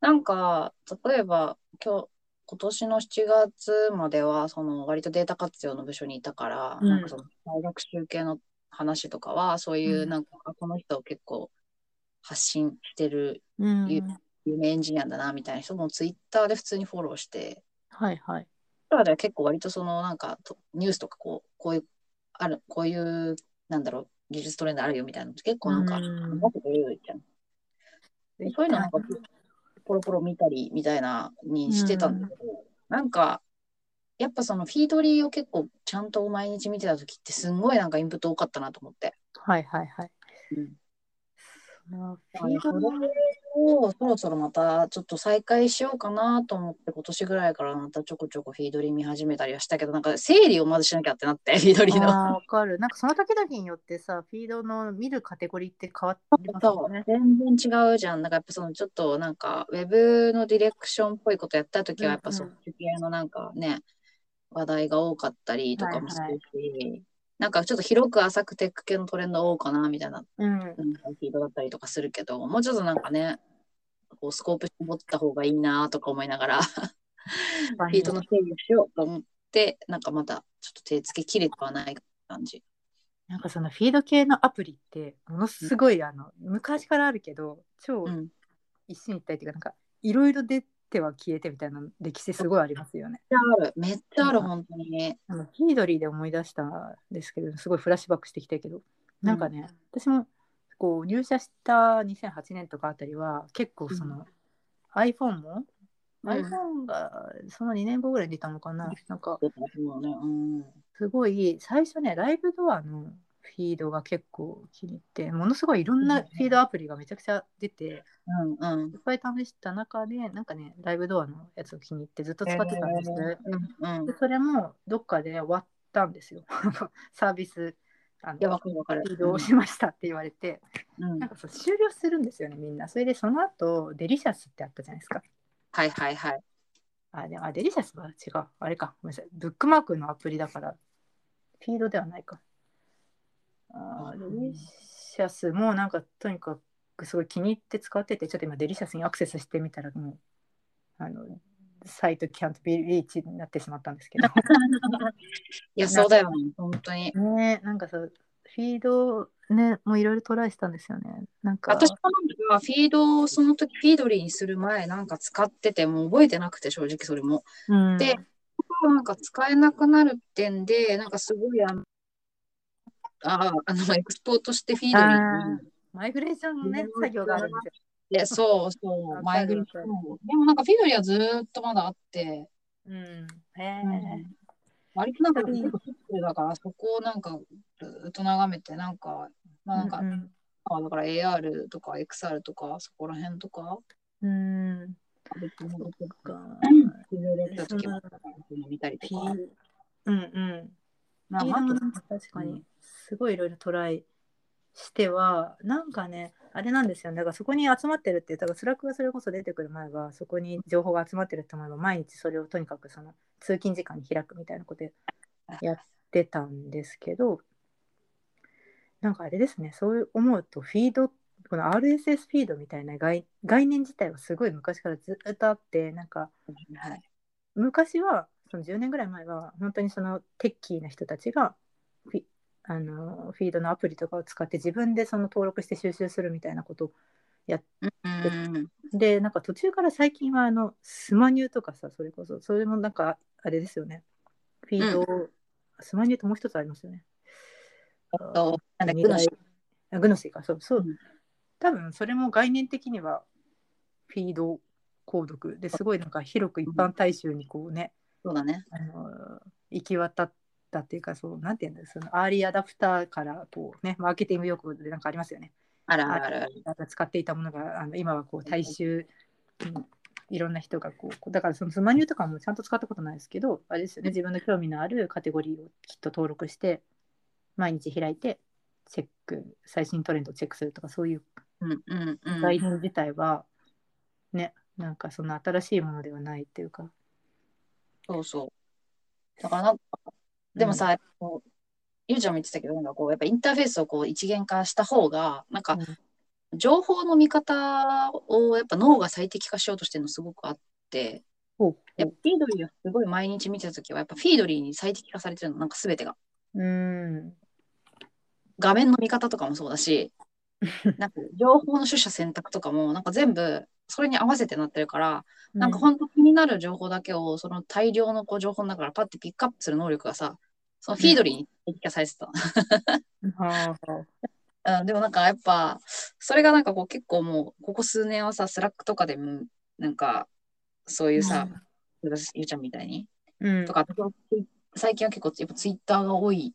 なんか、例えば今日、今年の7月までは、その割とデータ活用の部署にいたから、うんなんかその大学集系の話とかは、そういうう、んなんか、あこの人結構発信してるうん。有名エンジニアだなみたいな人もツイッターで普通にフォローして、はいはい。だから結構割とそのなんかとニュースとかこう、こういう、ある、こういう、なんだろう、技術トレンドあるよみたいなの結構なんか、うん考えてくれるじゃん。でそういうのなんかポロポロ見たりみたいなにしてたんだけど、なんか、やっぱそのフィードリーを結構ちゃんと毎日見てた時ってすんごいなんかインプット多かったなと思って。はいはいはい。うんフィードそれをそろそろまたちょっと再開しようかなと思って今年ぐらいからまたちょこちょこフィードリー見始めたりはしたけどなんか整理をまずしなきゃってなって フィードリーの。わかる。なんかその時々によってさ、フィードの見るカテゴリーって変わりますよね。全然違うじゃん。なんかやっぱそのちょっとなんかウェブのディレクションっぽいことやった時はやっぱそっち系のなんかね、話題が多かったりとかもするし、なんかちょっと広く浅くテック系のトレンド多かなみたいなうん。フィードだったりとかするけど、もうちょっとなんかね、こうスコープ絞った方がいいなとか思いながら、フィードの整理をしようと思って、なんかまたちょっと手つけきれてはない感じ。なんかそのフィード系のアプリってものすごいあの昔からあるけど超うん。一進一退っていうかなんかいろいろ出ては消えてみたいな歴史すごいありますよね。めっちゃある。めっちゃある、うん本当に。あのフィードリーで思い出したんですけどすごいフラッシュバックしてきたけどなんかね、私もこう入社した2008年とかあたりは結構その、iPhone も、うん iPhone がその2年後ぐらいに出たのかななんか。すごい最初ねライブドアのフィードが結構気に入ってものすごいいろんなフィードアプリがめちゃくちゃ出て、うんうん。いっぱい試した中でなんかねライブドアのやつを気に入ってずっと使ってたんです、うんうん。でそれもどっかで終わったんですよ。サービスあのいや、わかるわかる。フィードをしましたって言われて、うん。なんかそう終了するんですよねみんな。それでその後 Delicious ってあったじゃないですか。はいはいはい。あでもあ Delicious は違う。あれか。ごめんなさい。ブックマークのアプリだからフィードではないかあデリシャスもなんかとにかくすごい気に入って使っててちょっと今 Delicious にアクセスしてみたらもうあのサイトキャントビリーチになってしまったんですけどいや、そうだよね。本当に。ねなんかそうフィードねもういろいろトライしたんですよねなんか私もなんかフィードをその時 Feedly にする前なんか使っててもう覚えてなくて正直それも。うんでなんか使えなくなるってんで、なんかすごいあの、ああの、エクスポートしてフィードにマイグレーションのね作業があるんですよ。で、そうそう、るマイグリわかる。でもなんかフィードリーはずーっとまだあって、うん。へえ、割となんかだから、そこをなんかずーっと眺めて、なんか、まあなんか、うんうん。あだから AR とか XR とか、そこら辺とか、うん。別に戻ってかいろいろやった時も見たりとか。うんうん。まあ、確かにすごいいろいろトライしてはなんかねあれなんですよねだからそこに集まってるってだから Slack がそれこそ出てくる前はそこに情報が集まってるって思えば毎日それをとにかくその通勤時間に開くみたいなことやっってたんですけどなんかあれですねそう思うとフィードこの RSS フィードみたいな概概念自体はすごい昔からずっとあってなんかはい。昔はその10年ぐらい前は本当にそのテッキーな人たちがフィあのフィードのアプリとかを使って自分でその登録して収集するみたいなことうん。でなんか途中から最近はあのスマニューとかさそれこそそれもなんかあれですよね。フィードを、スマニューともう一つありますよね。と、なんだっけ、未来あグノシーか。そうそう、うん。多分それも概念的にはフィード購読。ですごいなんか広く一般大衆にこうね、そうだね。あの行き渡ったっていうかそうなんていうんですそのアーリーアダプターからこうねマーケティング用語でなんかありますよね。あるあるある。あの使っていたものがあの今はこう大衆、うんいろんな人がこうだからそのスマニューとかもちゃんと使ったことないですけどあれですよね自分の興味のあるカテゴリーをきっと登録して毎日開いてチェック最新トレンドをチェックするとかそういううんうんうん。概念自体はねなんかその新しいものではないっていうかそうそう。だからなんか、でもさ、うゆうちゃんも言ってたけど、なんかこう、やっぱインターフェースをこう一元化した方が、なんかうん、情報の見方をやっぱ脳が最適化しようとしてるのすごくあって、ほうやっぱフィードリーをすごい毎日見てたときは、やっぱフィードリーに最適化されてるの、なんか全てが。うん。画面の見方とかもそうだし、なんか情報の取捨選択とかも、なんか全部それに合わせてなってるから、なんか本当気になる情報だけを、その大量のこう情報の中からパッてピックアップする能力がさ、その Feedly に最適化されてた。でもなんかやっぱ、それがなんかこう結構もう、ここ数年はさ、 Slack とかでも、なんか、そういうさ、ゆうちゃんみたいに、うん。とか、最近は結構やっぱツイッターが多い、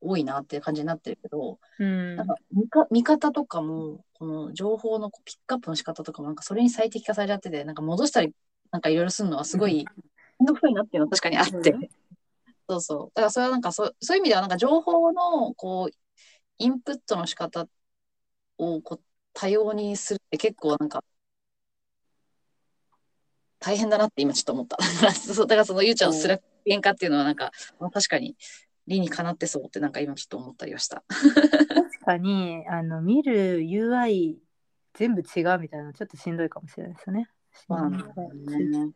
多いなっていう感じになってるけど、うん。なんか見か見方とかも、この情報のピックアップの仕方とかも、なんかそれに最適化されちゃってて、なんか戻したり、なんかいろいろするのはすごい、めんどくさいなっていうのは確かにあって。うんそうそう。だからそれはなんかそう、そういう意味ではなんか情報のこう、インプットの仕方をこう多様にするって結構なんか、大変だなって今ちょっと思った。だからそうだからそのゆうちゃんのスラック喧嘩っていうのはなんか、まあ確かに理にかなってそうってなんか今ちょっと思ったりはした。確かにあの見る UI 全部違うみたいなのちょっとしんどいかもしれないですね。そうなんだよね。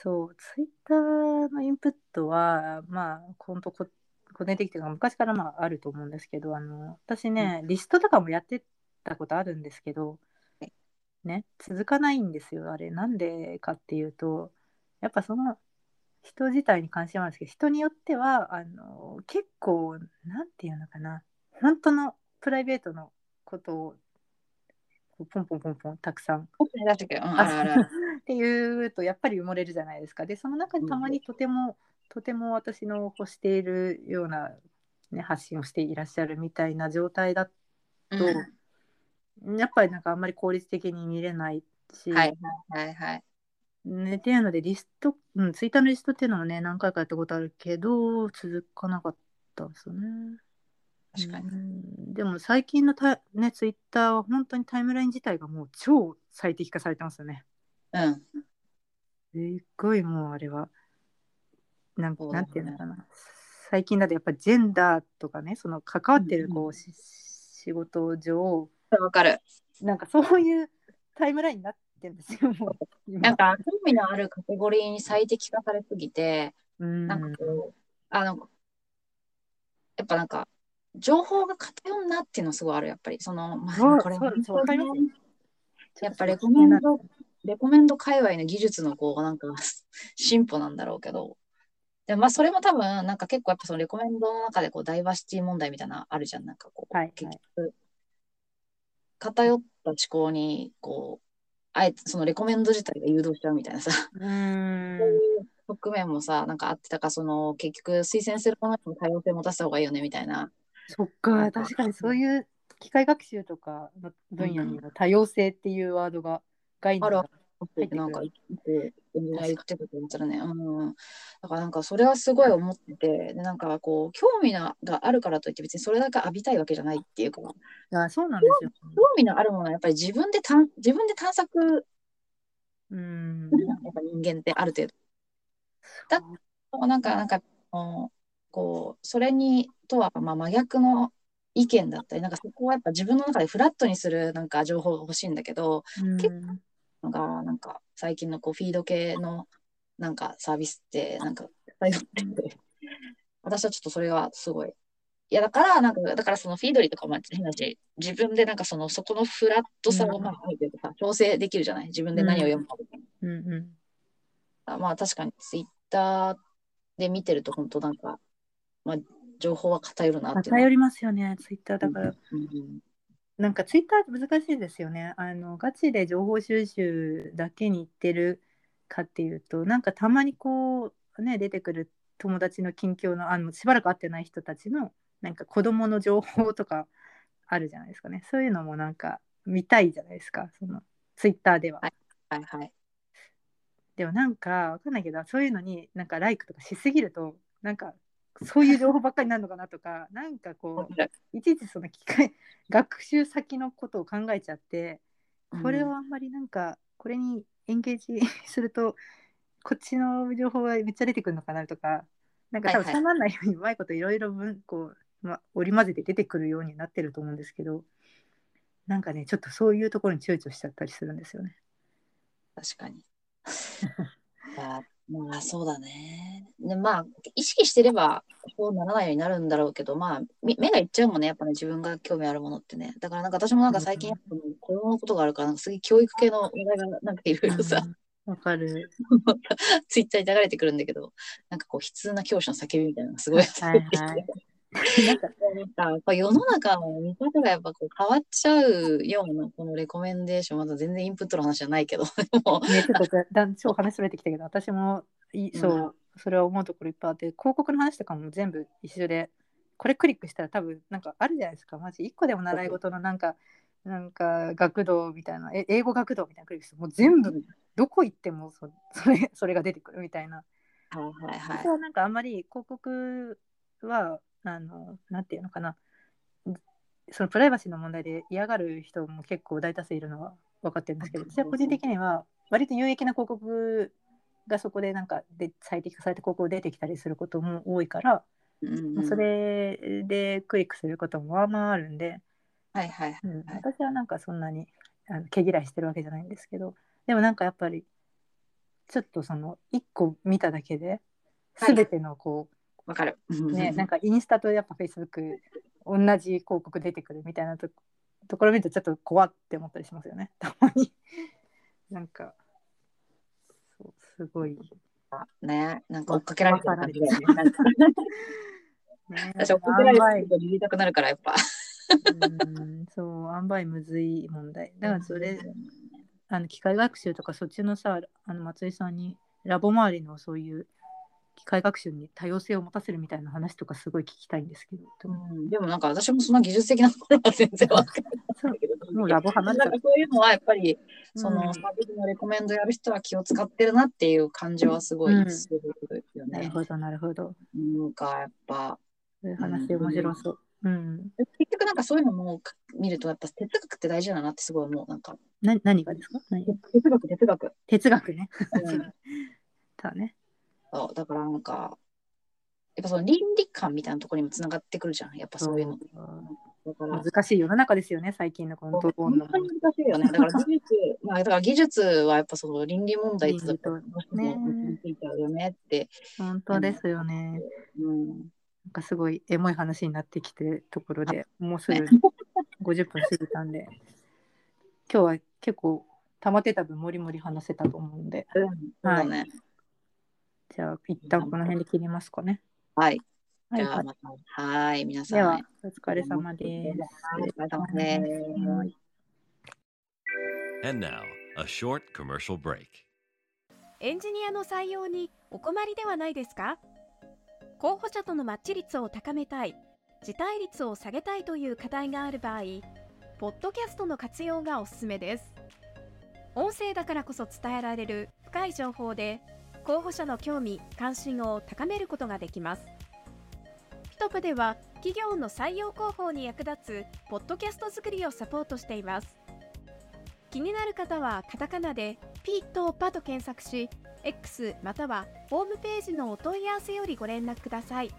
そうツイッターのインプットはまあ本当こ個人的というか昔からまああると思うんですけどあの私ね、リストとかもやってたことあるんですけどはい。ね続かないんですよあれ。なんでかっていうとやっぱその人自体に関心はあるんですけど人によってはあの結構なんていうのかな本当のプライベートのことをポンポンポンポンたくさん。あ。っていうとやっぱり埋もれるじゃないですか。でその中でたまにとても、とても私の欲しているような、ね、発信をしていらっしゃるみたいな状態だと、やっぱりなんかあんまり効率的に見れないし、はいはいはい。ね、っていうのでリスト、うん、ツイッターのリストっていうのはね何回かやったことあるけど続かなかったですよね。確かに。うんでも最近のタ、ね、ツイッターは本当にタイムライン自体がもう超最適化されてますよね。うん。すっごいもうあれはなんそうだね。なんていうのかな。最近だとやっぱジェンダーとかねその関わってるこう、うんし仕事上。わかる。なんかそういうタイムラインになってんですよもう。今。なんか、興味のあるカテゴリーに最適化されすぎて、うん。なんかこう、あの、やっぱなんか、情報が偏んなっていうのすごいある、やっぱり。その、まあ、そうこれ、そうそうわかります。やっぱレコメンド、レコメンド界隈の技術のこう、なんか、進歩なんだろうけど、でもまあ、それも多分、なんか結構やっぱそのレコメンドの中でこう、ダイバーシティ問題みたいなのあるじゃん。なんかこう、はいはい。結局、偏った思考に、こう、あえてそのレコメンド自体が誘導しちゃうみたいなさ、うーん。そういう側面もさ、なんかあってたか、その結局推薦するものにも多様性持たせた方がいいよねみたいな。そっか確かにそういう機械学習とかの分野には多様性っていうワードが概念がある入なんかいつエンジニア言ってたと思ったらね、うん。だからなんかそれはすごい思ってて、でなんかこう、興味があるからといって別にそれだけ浴びたいわけじゃないっていうか、興あそうなんですよ。味のあるものはやっぱり自分で探自分で探索うん。やっぱ人間ってある程度。だなんか、なんか、こうそれにとはまあ真逆の意見だったりなんかそこはやっぱ自分の中でフラットにするなんか情報が欲しいんだけど結なんかなんか最近のこうフィード系のなんかサービスってなんか私はちょっとそれがすごいいやだからなんかだからそのフィードリーとかも変だし自分でなんかそのそこのフラットさをまあ調整できるじゃない自分で何を読むかみたいな、うんうんまあ確かにツイッターで見てると本当なんか、まあ、情報は偏るなって偏りますよね、ツイッターだから。うんなんかツイッター難しいですよね。あのガチで情報収集だけに行ってるかっていうと、なんかたまにこうね出てくる友達の近況のあのしばらく会ってない人たちのなんか子供の情報とかあるじゃないですかね。そういうのもなんか見たいじゃないですか。そのツイッターでは。はいはいはいでもなんかわかんないけどそういうのになんかライクとかしすぎるとなんかそういう情報ばっかりになるのかなとか なんかこういちいちその機械学習先のことを考えちゃってこれはあんまりなんかこれにエンゲージするとこっちの情報がめっちゃ出てくるのかなとかなんか多分はいはいそうならないようにうまいこといろいろ分こう、まあ、織り交ぜて出てくるようになってると思うんですけどなんかねちょっとそういうところに躊躇しちゃったりするんですよね。確かに。い やまあそうだね。でまあ意識してればそうならないようになるんだろうけどまあみ目がいっちゃうもんねやっぱね自分が興味あるものってね。だからなんか私もなんか最近うん子供のことがあるからなんかすげえ教育系の話題がなんかいろいろさ、うんわかる。ツイッターに流れてくるんだけどなんかこう悲痛な教師の叫びみたいなのがすごい。はいはい なんかやっぱ世の中の見方がやっぱこう変わっちゃうようなこのレコメンデーションまだ全然インプットの話じゃないけど。ね、ちょっとだだん超話それてきたけど私もいそう、それは思うところいっぱいあって広告の話とかも全部一緒でこれクリックしたら多分なんかあるじゃないですか。マジ1個でも習い事のなんかなんか学童みたいなえ英語学童みたいなクリックしてもう全部どこ行ってもそそれそれが出てくるみたいな。はいはいはい。私はなんかあんまり広告はあのなんていうのかな。そのプライバシーの問題で嫌がる人も結構大多数いるのは分かってるんですけど私は個人的には割と有益な広告がそこでなんかで最適化された広告出てきたりすることも多いから、うんうん。それでクリックすることもまあまああるんで、はいはいはいうん、私はなんかそんなにあの毛嫌いしてるわけじゃないんですけどでもなんかやっぱりちょっとその1個見ただけではい。全てのこう、わかる。ね、なんかインスタとやっぱフェイスブック同じ広告出てくるみたいなとところ見るとちょっと怖って思ったりしますよね。たまに。なんかそうすごい、ね、なんか追っかけられてる感じだよね。わなんかね、私追っかけられ塩てると言いたくなるから、やっぱ。梅うん。そう塩梅むずい問題。だからそれあの機械学習とかそっちのさあの松井さんにラボ周りのそういう機械学習に多様性を持たせるみたいな話とかすごい聞きたいんですけど、う？んでもなんか私もそんな技術的なところは全然わかんそうないけど。もうラボ離れちゃうなんかそういうのはやっぱり、そうんのサービスのレコメンドやる人は気を使ってるなっていう感じはすごいうんするよね。なるほどなるほどなんかやっぱ、そういう話面白そう。うん。結局なんかそういうのも見ると、やっぱ哲学って大事だなってすごい思う。なんか、な何がですか？何？哲学、哲学。哲学ね。うん だね。そうだからなんか、やっぱその倫理観みたいなところにもつながってくるじゃん。やっぱそういうの。だから、難しい世の中ですよね、最近のこのドローンの難しいよね。だから技術、まあ、だから技術はやっぱその倫理問題とどうしても結びついちゃうよねって。本当ですよね。うん。なんかすごいエモい話になってきてるところでもうすぐ 50分過ぎたんで、今日は結構溜まってた分もりもり話せたと思うんで、うん、そうだね。じゃあ一旦この辺で切りますかね。はい。はい、じゃあまた、はい、皆さん。では、お疲れ様です。はいお疲れ様です。はい And now, a short commercial break. エンジニアの採用にお困りではないですか？候補者とのマッチ率を高めたい、辞退率を下げたいという課題がある場合、ポッドキャストの活用がおすすめです。音声だからこそ伝えられる深い情報で、候補者の興味・関心を高めることができます。ピトプでは企業の採用広報に役立つポッドキャスト作りをサポートしています。気になる方はカタカナでピーとパと検索し X またはホームページのお問い合わせよりご連絡ください。